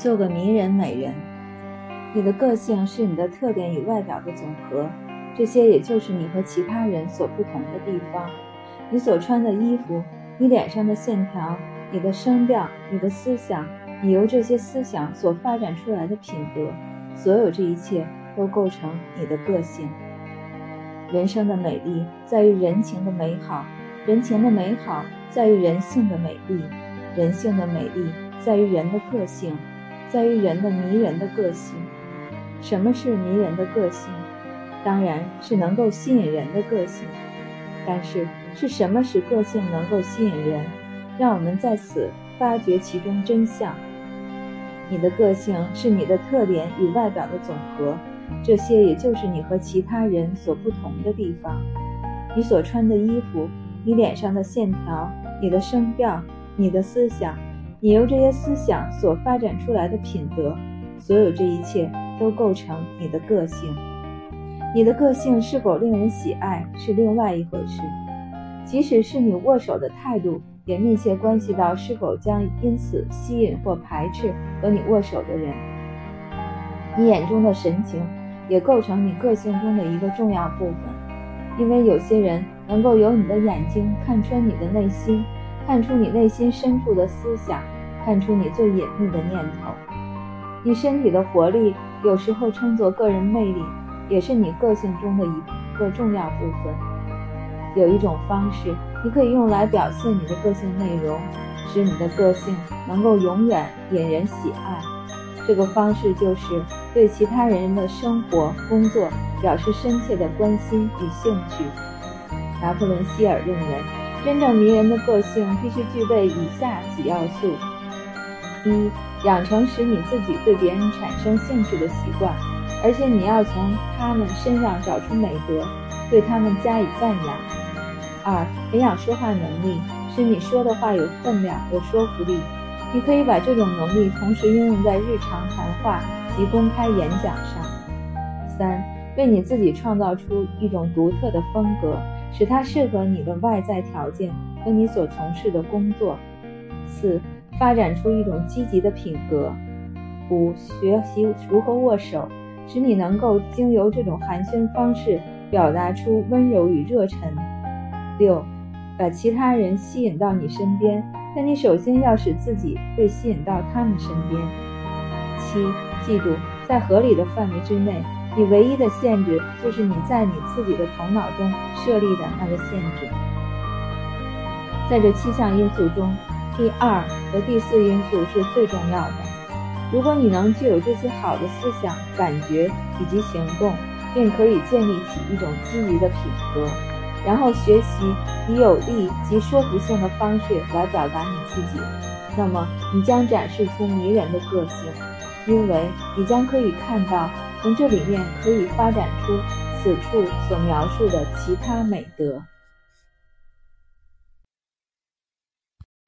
做个迷人美人。你的个性是你的特点与外表的总和，这些也就是你和其他人所不同的地方。你所穿的衣服，你脸上的线条，你的声调，你的思想，你由这些思想所发展出来的品德，所有这一切都构成你的个性。人生的美丽在于人情的美好，人情的美好在于人性的美丽，人性的美丽在于人的个性。在于人的迷人的个性。什么是迷人的个性？当然是能够吸引人的个性。但是是什么使个性能够吸引人？让我们在此发掘其中真相。你的个性是你的特点与外表的总和，这些也就是你和其他人所不同的地方。你所穿的衣服，你脸上的线条，你的声调，你的思想。你由这些思想所发展出来的品德，所有这一切都构成你的个性。你的个性是否令人喜爱是另外一回事。即使是你握手的态度，也密切关系到是否将因此吸引或排斥和你握手的人。你眼中的神情，也构成你个性中的一个重要部分，因为有些人能够由你的眼睛看穿你的内心。看出你内心深处的思想，看出你最隐秘的念头。你身体的活力，有时候称作个人魅力，也是你个性中的一个重要部分。有一种方式，你可以用来表现你的个性内容，使你的个性能够永远引人喜爱。这个方式就是对其他人的生活、工作表示深切的关心与兴趣。拿破仑·希尔认为。真正迷人的个性必须具备以下几要素：一、养成使你自己对别人产生兴趣的习惯，而且你要从他们身上找出美德，对他们加以赞扬；二、培养说话能力，使你说的话有分量、有说服力。你可以把这种能力同时应用在日常谈话及公开演讲上。三、为你自己创造出一种独特的风格。使它适合你的外在条件和你所从事的工作。四、发展出一种积极的品格。五、学习如何握手，使你能够经由这种寒暄方式表达出温柔与热忱。六、把其他人吸引到你身边，但你首先要使自己被吸引到他们身边。七、记住，在合理的范围之内。你唯一的限制就是你在你自己的头脑中设立的那个限制。在这七项因素中，第二和第四因素是最重要的。如果你能具有这些好的思想、感觉以及行动，便可以建立起一种积极的品格，然后学习以有力及说服性的方式来表达你自己。那么，你将展示出迷人的个性，因为你将可以看到。从这里面可以发展出此处所描述的其他美德。